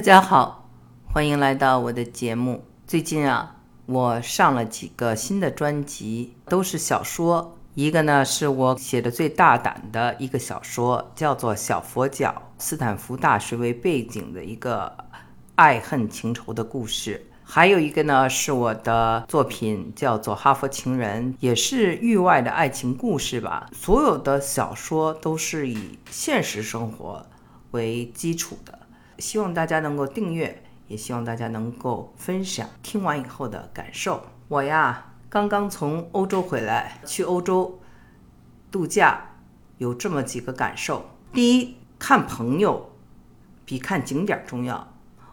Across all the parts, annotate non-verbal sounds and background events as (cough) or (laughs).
大家好，欢迎来到我的节目。最近啊，我上了几个新的专辑，都是小说。一个呢是我写的最大胆的一个小说，叫做《小佛脚》，斯坦福大学为背景的一个爱恨情仇的故事。还有一个呢是我的作品，叫做《哈佛情人》，也是域外的爱情故事吧。所有的小说都是以现实生活为基础的。希望大家能够订阅，也希望大家能够分享听完以后的感受。我呀，刚刚从欧洲回来，去欧洲度假，有这么几个感受。第一，看朋友比看景点重要。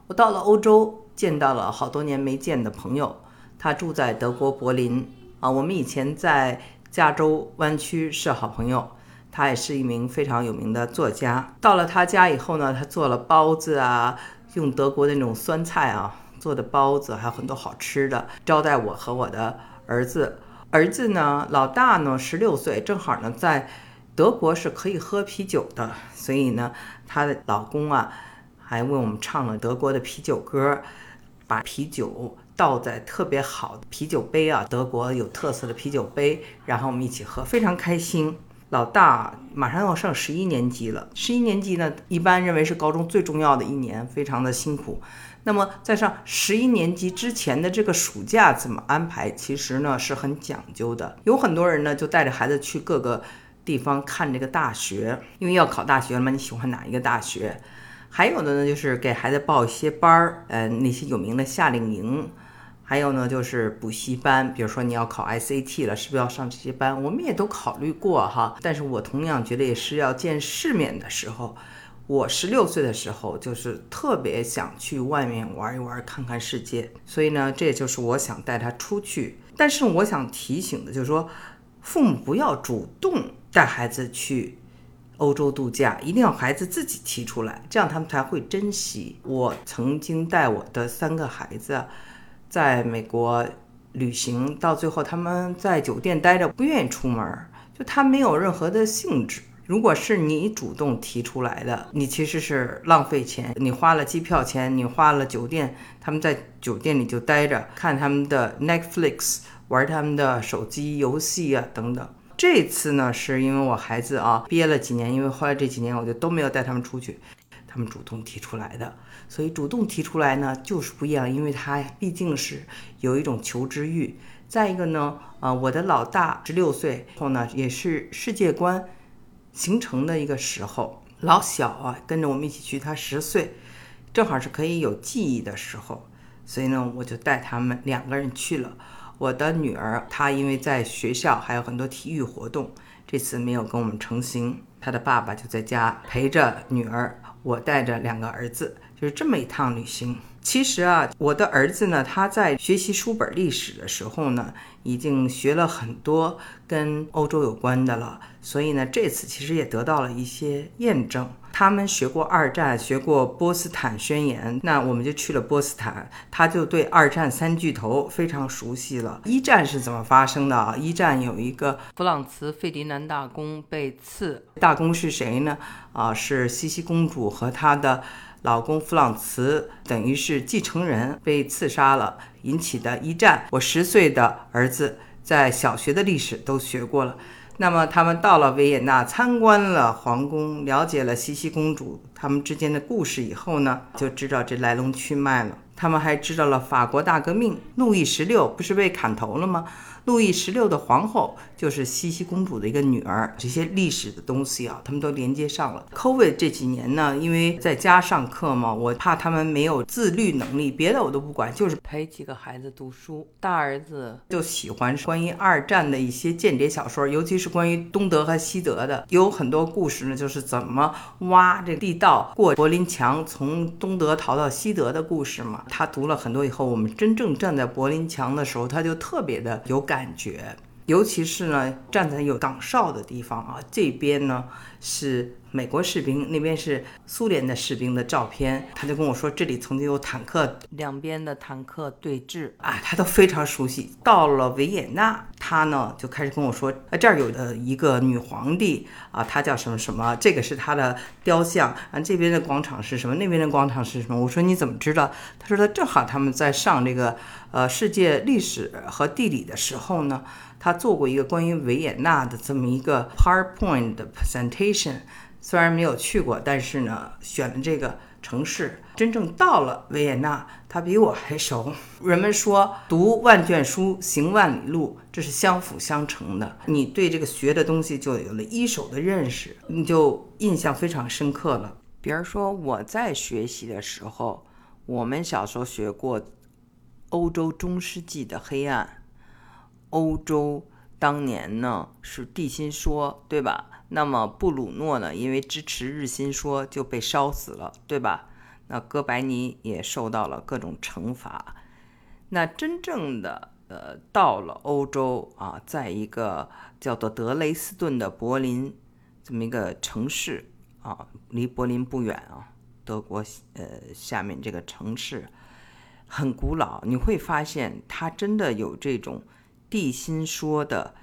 我到了欧洲，见到了好多年没见的朋友，他住在德国柏林啊。我们以前在加州湾区是好朋友。他也是一名非常有名的作家。到了他家以后呢，他做了包子啊，用德国的那种酸菜啊做的包子，还有很多好吃的，招待我和我的儿子。儿子呢，老大呢十六岁，正好呢在德国是可以喝啤酒的，所以呢，她的老公啊还为我们唱了德国的啤酒歌，把啤酒倒在特别好的啤酒杯啊，德国有特色的啤酒杯，然后我们一起喝，非常开心。老大马上要上十一年级了，十一年级呢，一般认为是高中最重要的一年，非常的辛苦。那么在上十一年级之前的这个暑假怎么安排？其实呢是很讲究的。有很多人呢就带着孩子去各个地方看这个大学，因为要考大学了嘛，你喜欢哪一个大学？还有的呢就是给孩子报一些班儿，呃，那些有名的夏令营。还有呢，就是补习班，比如说你要考 SAT 了，是不是要上这些班？我们也都考虑过哈。但是我同样觉得也是要见世面的时候。我十六岁的时候，就是特别想去外面玩一玩，看看世界。所以呢，这也就是我想带他出去。但是我想提醒的就是说，父母不要主动带孩子去欧洲度假，一定要孩子自己提出来，这样他们才会珍惜。我曾经带我的三个孩子。在美国旅行，到最后他们在酒店待着，不愿意出门，就他没有任何的兴致。如果是你主动提出来的，你其实是浪费钱，你花了机票钱，你花了酒店，他们在酒店里就待着，看他们的 Netflix，玩他们的手机游戏啊等等。这次呢，是因为我孩子啊憋了几年，因为后来这几年我就都没有带他们出去。他们主动提出来的，所以主动提出来呢就是不一样，因为他毕竟是有一种求知欲。再一个呢，啊，我的老大十六岁后呢，也是世界观形成的一个时候。老小啊，跟着我们一起去，他十岁，正好是可以有记忆的时候，所以呢，我就带他们两个人去了。我的女儿她因为在学校还有很多体育活动，这次没有跟我们成行，她的爸爸就在家陪着女儿。我带着两个儿子，就是这么一趟旅行。其实啊，我的儿子呢，他在学习书本历史的时候呢，已经学了很多跟欧洲有关的了。所以呢，这次其实也得到了一些验证。他们学过二战，学过波斯坦宣言，那我们就去了波斯坦，他就对二战三巨头非常熟悉了。一战是怎么发生的啊？一战有一个弗朗茨费迪南大公被刺，大公是谁呢？啊，是茜茜公主和她的老公弗朗茨，等于是继承人被刺杀了引起的一战。我十岁的儿子在小学的历史都学过了。那么他们到了维也纳，参观了皇宫，了解了茜茜公主他们之间的故事以后呢，就知道这来龙去脉了。他们还知道了法国大革命，路易十六不是被砍头了吗？路易十六的皇后就是茜茜公主的一个女儿，这些历史的东西啊，他们都连接上了。Covid 这几年呢，因为在家上课嘛，我怕他们没有自律能力，别的我都不管，就是陪几个孩子读书。大儿子就喜欢关于二战的一些间谍小说，尤其是关于东德和西德的，有很多故事呢，就是怎么挖这地道过柏林墙，从东德逃到西德的故事嘛。他读了很多以后，我们真正站在柏林墙的时候，他就特别的有感。感觉，尤其是呢，站在有岗哨的地方啊，这边呢是美国士兵，那边是苏联的士兵的照片，他就跟我说这里曾经有坦克，两边的坦克对峙啊，他都非常熟悉。到了维也纳，他呢就开始跟我说，啊这儿有的一个女皇帝啊，她叫什么什么，这个是她的雕像啊，这边的广场是什么，那边的广场是什么？我说你怎么知道？他说他正好他们在上这个呃世界历史和地理的时候呢，他做过一个关于维也纳的这么一个 PowerPoint 的 presentation。虽然没有去过，但是呢，选了这个城市。真正到了维也纳，他比我还熟。人们说“读万卷书，行万里路”，这是相辅相成的。你对这个学的东西就有了一手的认识，你就印象非常深刻了。比如说我在学习的时候，我们小时候学过欧洲中世纪的黑暗，欧洲当年呢是地心说，对吧？那么布鲁诺呢？因为支持日心说就被烧死了，对吧？那哥白尼也受到了各种惩罚。那真正的呃，到了欧洲啊，在一个叫做德累斯顿的柏林这么一个城市啊，离柏林不远啊，德国呃下面这个城市很古老，你会发现它真的有这种地心说的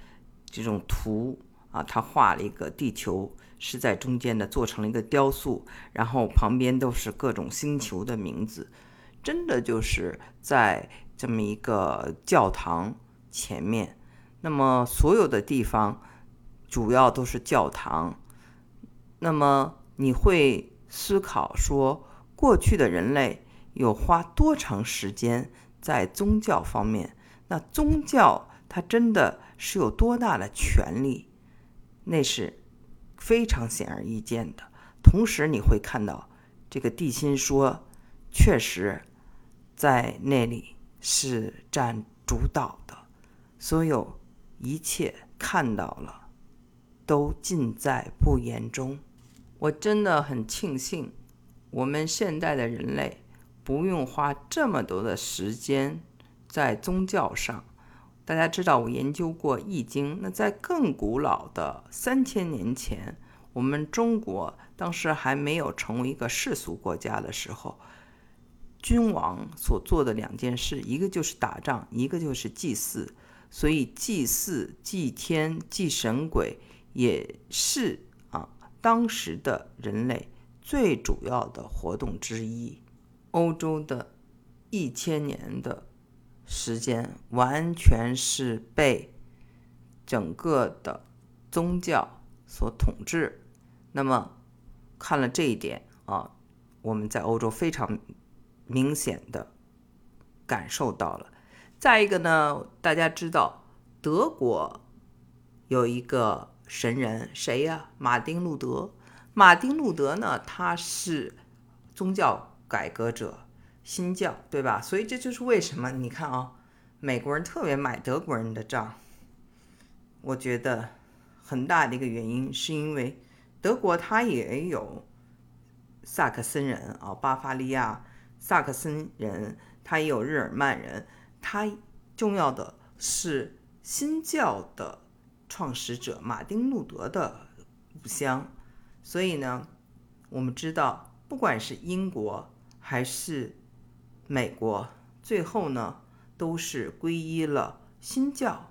这种图。啊，他画了一个地球是在中间的，做成了一个雕塑，然后旁边都是各种星球的名字，真的就是在这么一个教堂前面。那么所有的地方主要都是教堂。那么你会思考说，过去的人类有花多长时间在宗教方面？那宗教他真的是有多大的权利？那是非常显而易见的。同时，你会看到这个地心说确实在那里是占主导的，所有一切看到了都尽在不言中。我真的很庆幸，我们现代的人类不用花这么多的时间在宗教上。大家知道，我研究过《易经》。那在更古老的三千年前，我们中国当时还没有成为一个世俗国家的时候，君王所做的两件事，一个就是打仗，一个就是祭祀。所以，祭祀、祭天、祭神鬼，也是啊当时的人类最主要的活动之一。欧洲的一千年的。时间完全是被整个的宗教所统治。那么，看了这一点啊，我们在欧洲非常明显的感受到了。再一个呢，大家知道德国有一个神人，谁呀？马丁路德。马丁路德呢，他是宗教改革者。新教对吧？所以这就是为什么你看啊，美国人特别买德国人的账。我觉得很大的一个原因是因为德国它也有萨克森人啊，巴伐利亚萨克森人，它也有日耳曼人，它重要的是新教的创始者马丁路德的故乡。所以呢，我们知道，不管是英国还是美国最后呢，都是皈依了新教，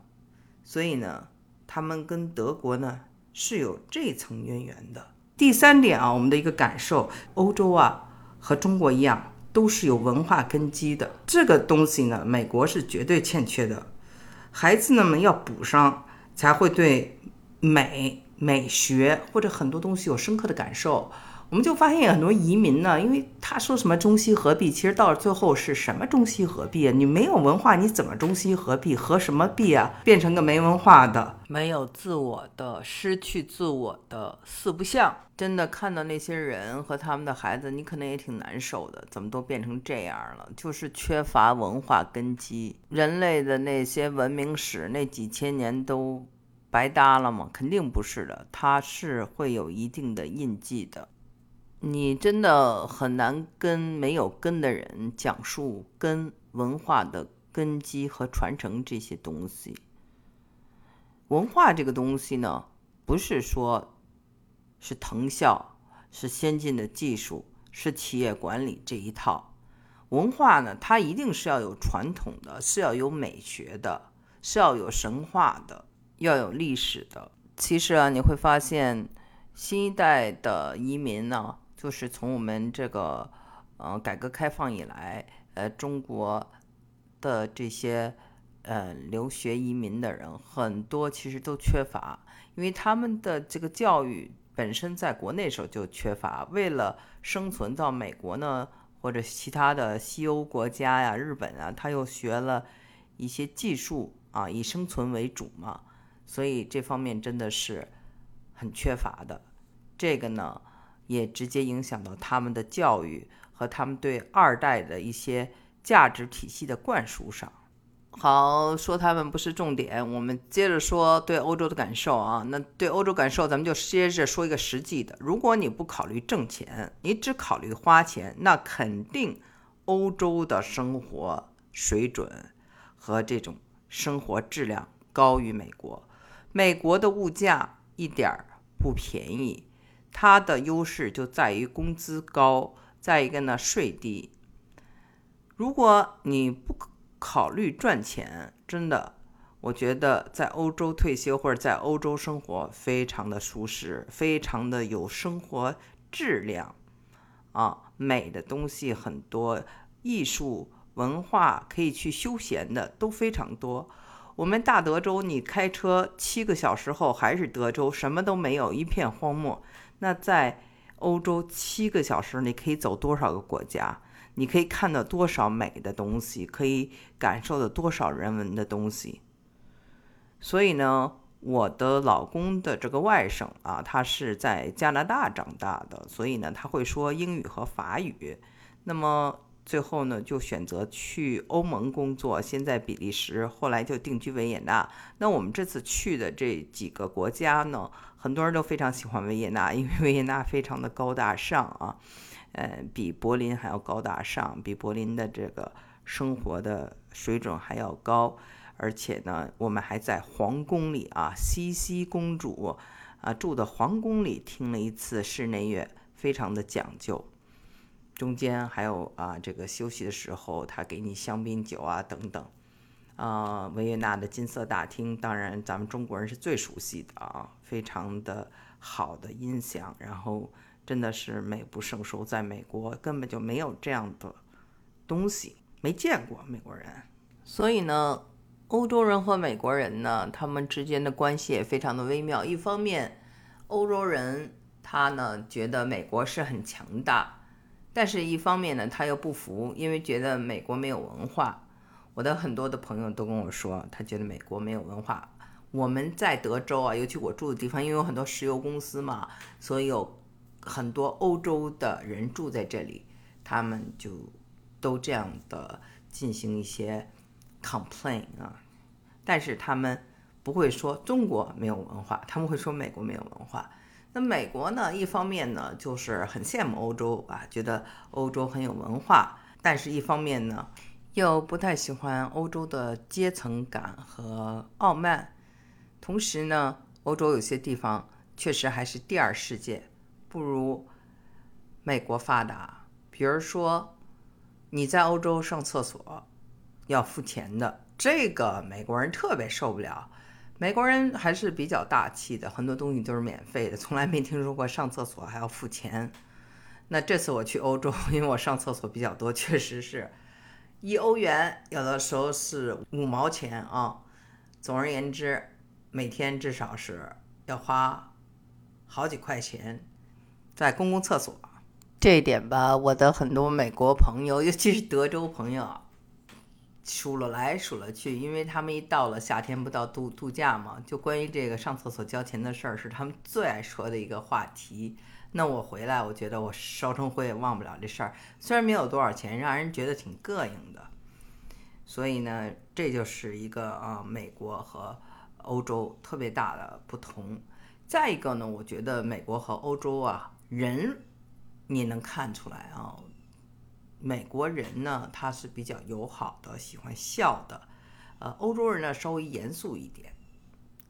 所以呢，他们跟德国呢是有这层渊源的。第三点啊，我们的一个感受，欧洲啊和中国一样，都是有文化根基的。这个东西呢，美国是绝对欠缺的，孩子们要补上，才会对美、美学或者很多东西有深刻的感受。我们就发现很多移民呢，因为他说什么中西合璧，其实到最后是什么中西合璧啊？你没有文化，你怎么中西合璧？合什么璧啊？变成个没文化的、没有自我的、失去自我的四不像。真的看到那些人和他们的孩子，你可能也挺难受的。怎么都变成这样了？就是缺乏文化根基，人类的那些文明史那几千年都白搭了吗？肯定不是的，它是会有一定的印记的。你真的很难跟没有根的人讲述根文化的根基和传承这些东西。文化这个东西呢，不是说，是藤校是先进的技术，是企业管理这一套。文化呢，它一定是要有传统的，是要有美学的，是要有神话的，要有历史的。其实啊，你会发现，新一代的移民呢，就是从我们这个呃改革开放以来，呃中国的这些呃留学移民的人，很多其实都缺乏，因为他们的这个教育本身在国内时候就缺乏，为了生存到美国呢。或者其他的西欧国家呀，日本啊，他又学了一些技术啊，以生存为主嘛，所以这方面真的是很缺乏的。这个呢，也直接影响到他们的教育和他们对二代的一些价值体系的灌输上。好，说他们不是重点，我们接着说对欧洲的感受啊。那对欧洲感受，咱们就接着说一个实际的。如果你不考虑挣钱，你只考虑花钱，那肯定欧洲的生活水准和这种生活质量高于美国。美国的物价一点儿不便宜，它的优势就在于工资高，再一个呢税低。如果你不，考虑赚钱，真的，我觉得在欧洲退休或者在欧洲生活非常的舒适，非常的有生活质量，啊，美的东西很多，艺术文化可以去休闲的都非常多。我们大德州，你开车七个小时后还是德州，什么都没有，一片荒漠。那在欧洲七个小时，你可以走多少个国家？你可以看到多少美的东西，可以感受到多少人文的东西。所以呢，我的老公的这个外甥啊，他是在加拿大长大的，所以呢，他会说英语和法语。那么最后呢，就选择去欧盟工作，先在比利时，后来就定居维也纳。那我们这次去的这几个国家呢，很多人都非常喜欢维也纳，因为维也纳非常的高大上啊。呃，比柏林还要高大上，比柏林的这个生活的水准还要高，而且呢，我们还在皇宫里啊，茜茜公主啊住的皇宫里听了一次室内乐，非常的讲究。中间还有啊，这个休息的时候，他给你香槟酒啊等等。啊，维也纳的金色大厅，当然咱们中国人是最熟悉的啊，非常的好的音响，然后。真的是美不胜收，在美国根本就没有这样的东西，没见过美国人。所以呢，欧洲人和美国人呢，他们之间的关系也非常的微妙。一方面，欧洲人他呢觉得美国是很强大，但是一方面呢他又不服，因为觉得美国没有文化。我的很多的朋友都跟我说，他觉得美国没有文化。我们在德州啊，尤其我住的地方，因为有很多石油公司嘛，所以有。很多欧洲的人住在这里，他们就都这样的进行一些 complain 啊，但是他们不会说中国没有文化，他们会说美国没有文化。那美国呢，一方面呢就是很羡慕欧洲啊，觉得欧洲很有文化，但是一方面呢又不太喜欢欧洲的阶层感和傲慢。同时呢，欧洲有些地方确实还是第二世界。不如美国发达。比如说，你在欧洲上厕所要付钱的，这个美国人特别受不了。美国人还是比较大气的，很多东西都是免费的，(laughs) 从来没听说过上厕所还要付钱。那这次我去欧洲，因为我上厕所比较多，确实是一欧元，有的时候是五毛钱啊。总而言之，每天至少是要花好几块钱。在公共厕所，这一点吧，我的很多美国朋友，尤其是德州朋友啊，数了来数了去，因为他们一到了夏天，不到度度假嘛，就关于这个上厕所交钱的事儿，是他们最爱说的一个话题。那我回来，我觉得我烧成灰也忘不了这事儿，虽然没有多少钱，让人觉得挺膈应的。所以呢，这就是一个啊，美国和欧洲特别大的不同。再一个呢，我觉得美国和欧洲啊。人，你能看出来啊？美国人呢，他是比较友好的，喜欢笑的。呃，欧洲人呢，稍微严肃一点。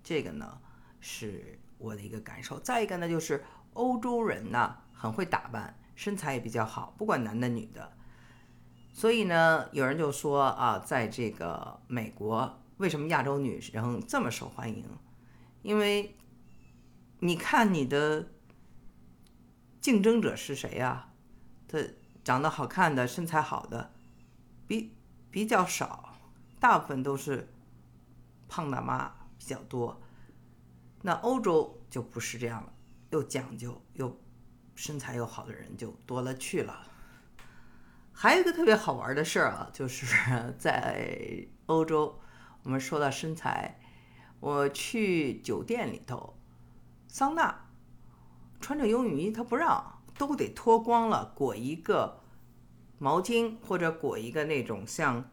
这个呢，是我的一个感受。再一个呢，就是欧洲人呢，很会打扮，身材也比较好，不管男的女的。所以呢，有人就说啊，在这个美国，为什么亚洲女生这么受欢迎？因为你看你的竞争者是谁呀？他长得好看的、身材好的比比较少，大部分都是胖大妈比较多。那欧洲就不是这样了，又讲究又身材又好的人就多了去了。还有一个特别好玩的事儿啊，就是 (laughs) 在欧洲，我们说到身材，我去酒店里头，桑拿，穿着游泳衣他不让，都得脱光了，裹一个毛巾或者裹一个那种像，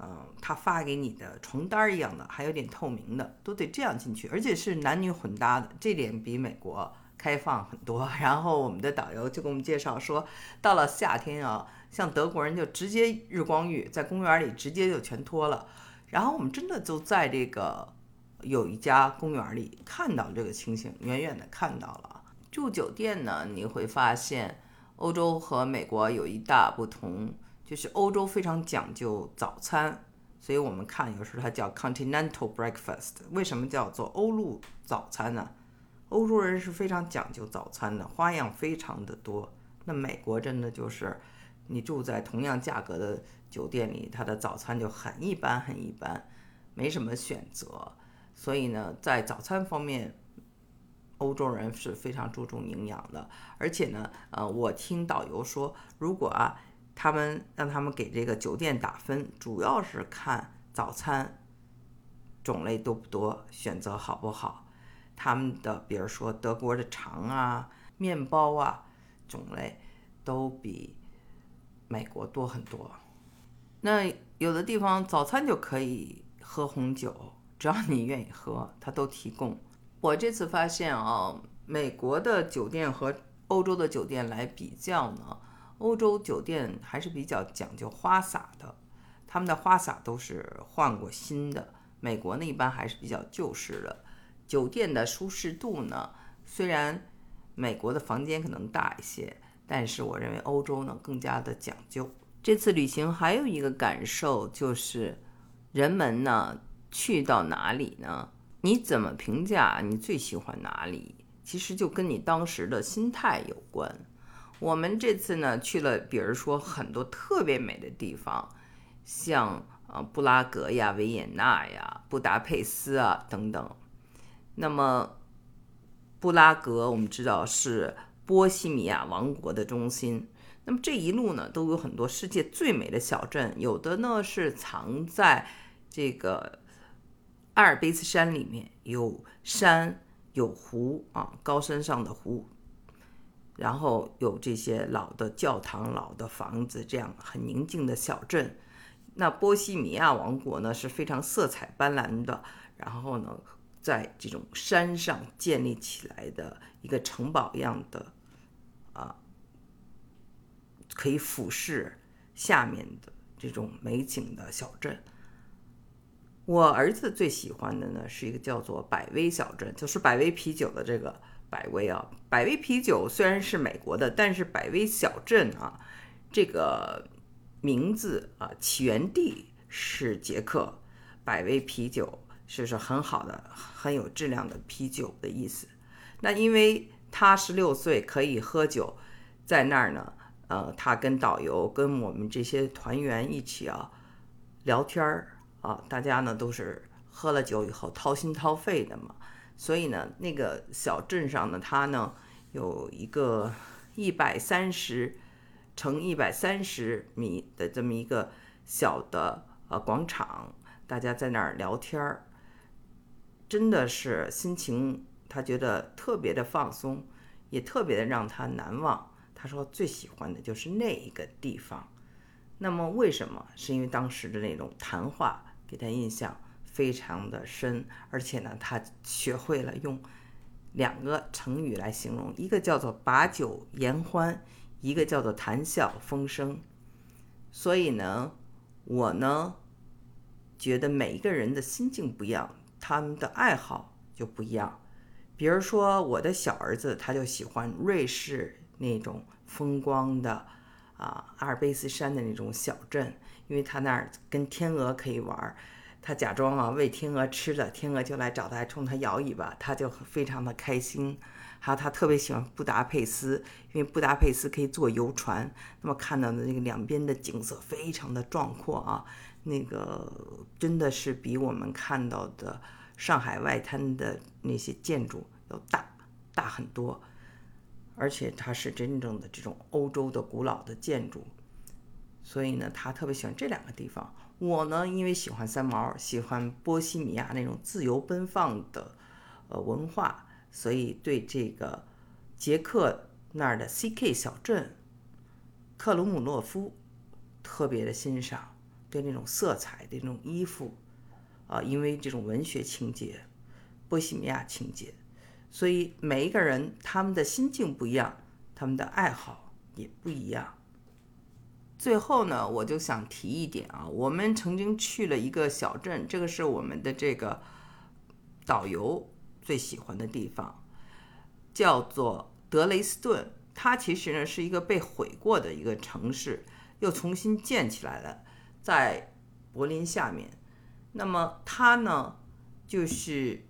嗯，他发给你的床单一样的，还有点透明的，都得这样进去，而且是男女混搭的，这点比美国开放很多。然后我们的导游就给我们介绍说，到了夏天啊。像德国人就直接日光浴，在公园里直接就全脱了。然后我们真的就在这个有一家公园里看到这个情形，远远的看到了。住酒店呢，你会发现欧洲和美国有一大不同，就是欧洲非常讲究早餐，所以我们看有时候它叫 continental breakfast。为什么叫做欧陆早餐呢？欧洲人是非常讲究早餐的，花样非常的多。那美国真的就是。你住在同样价格的酒店里，它的早餐就很一般，很一般，没什么选择。所以呢，在早餐方面，欧洲人是非常注重营养的。而且呢，呃，我听导游说，如果啊，他们让他们给这个酒店打分，主要是看早餐种类多不多，选择好不好。他们的，比如说德国的肠啊、面包啊，种类都比。美国多很多，那有的地方早餐就可以喝红酒，只要你愿意喝，它都提供。我这次发现啊，美国的酒店和欧洲的酒店来比较呢，欧洲酒店还是比较讲究花洒的，他们的花洒都是换过新的。美国呢，一般还是比较旧式的。酒店的舒适度呢，虽然美国的房间可能大一些。但是我认为欧洲呢更加的讲究。这次旅行还有一个感受就是，人们呢去到哪里呢？你怎么评价你最喜欢哪里？其实就跟你当时的心态有关。我们这次呢去了，比如说很多特别美的地方，像呃布拉格呀、维也纳呀、布达佩斯啊等等。那么布拉格我们知道是。波西米亚王国的中心，那么这一路呢，都有很多世界最美的小镇，有的呢是藏在这个阿尔卑斯山里面，有山有湖啊，高山上的湖，然后有这些老的教堂、老的房子，这样很宁静的小镇。那波西米亚王国呢是非常色彩斑斓的，然后呢，在这种山上建立起来的一个城堡样的。啊，可以俯视下面的这种美景的小镇。我儿子最喜欢的呢是一个叫做百威小镇，就是百威啤酒的这个百威啊。百威啤酒虽然是美国的，但是百威小镇啊，这个名字啊起源地是捷克。百威啤酒是是很好的、很有质量的啤酒的意思。那因为。他十六岁可以喝酒，在那儿呢。呃，他跟导游、跟我们这些团员一起啊聊天儿啊，大家呢都是喝了酒以后掏心掏肺的嘛。所以呢，那个小镇上呢，它呢有一个一百三十乘一百三十米的这么一个小的呃广场，大家在那儿聊天儿，真的是心情。他觉得特别的放松，也特别的让他难忘。他说最喜欢的就是那一个地方。那么为什么？是因为当时的那种谈话给他印象非常的深，而且呢，他学会了用两个成语来形容，一个叫做把酒言欢，一个叫做谈笑风生。所以呢，我呢觉得每一个人的心境不一样，他们的爱好就不一样。比如说，我的小儿子他就喜欢瑞士那种风光的啊阿尔卑斯山的那种小镇，因为他那儿跟天鹅可以玩儿。他假装啊喂天鹅吃的，天鹅就来找他，冲他摇尾巴，他就非常的开心。还有他特别喜欢布达佩斯，因为布达佩斯可以坐游船，那么看到的那个两边的景色非常的壮阔啊，那个真的是比我们看到的上海外滩的那些建筑要大大很多，而且它是真正的这种欧洲的古老的建筑，所以呢，他特别喜欢这两个地方。我呢，因为喜欢三毛，喜欢波西米亚那种自由奔放的呃文化，所以对这个捷克那儿的 C.K 小镇、克鲁姆诺夫特别的欣赏。对那种色彩的那种衣服，啊，因为这种文学情节、波西米亚情节，所以每一个人他们的心境不一样，他们的爱好也不一样。最后呢，我就想提一点啊，我们曾经去了一个小镇，这个是我们的这个导游最喜欢的地方，叫做德雷斯顿。它其实呢是一个被毁过的一个城市，又重新建起来了，在柏林下面。那么它呢，就是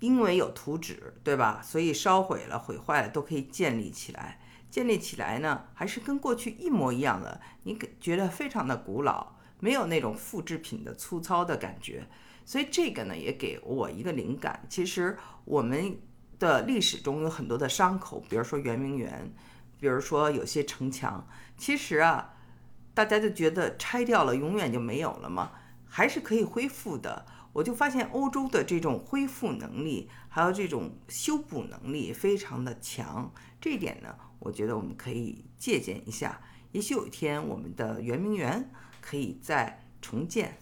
因为有图纸，对吧？所以烧毁了、毁坏了都可以建立起来。建立起来呢，还是跟过去一模一样的，你觉得非常的古老，没有那种复制品的粗糙的感觉。所以这个呢，也给我一个灵感。其实我们的历史中有很多的伤口，比如说圆明园，比如说有些城墙，其实啊，大家就觉得拆掉了永远就没有了吗？还是可以恢复的。我就发现欧洲的这种恢复能力，还有这种修补能力非常的强。这一点呢。我觉得我们可以借鉴一下，也许有一天我们的圆明园可以再重建。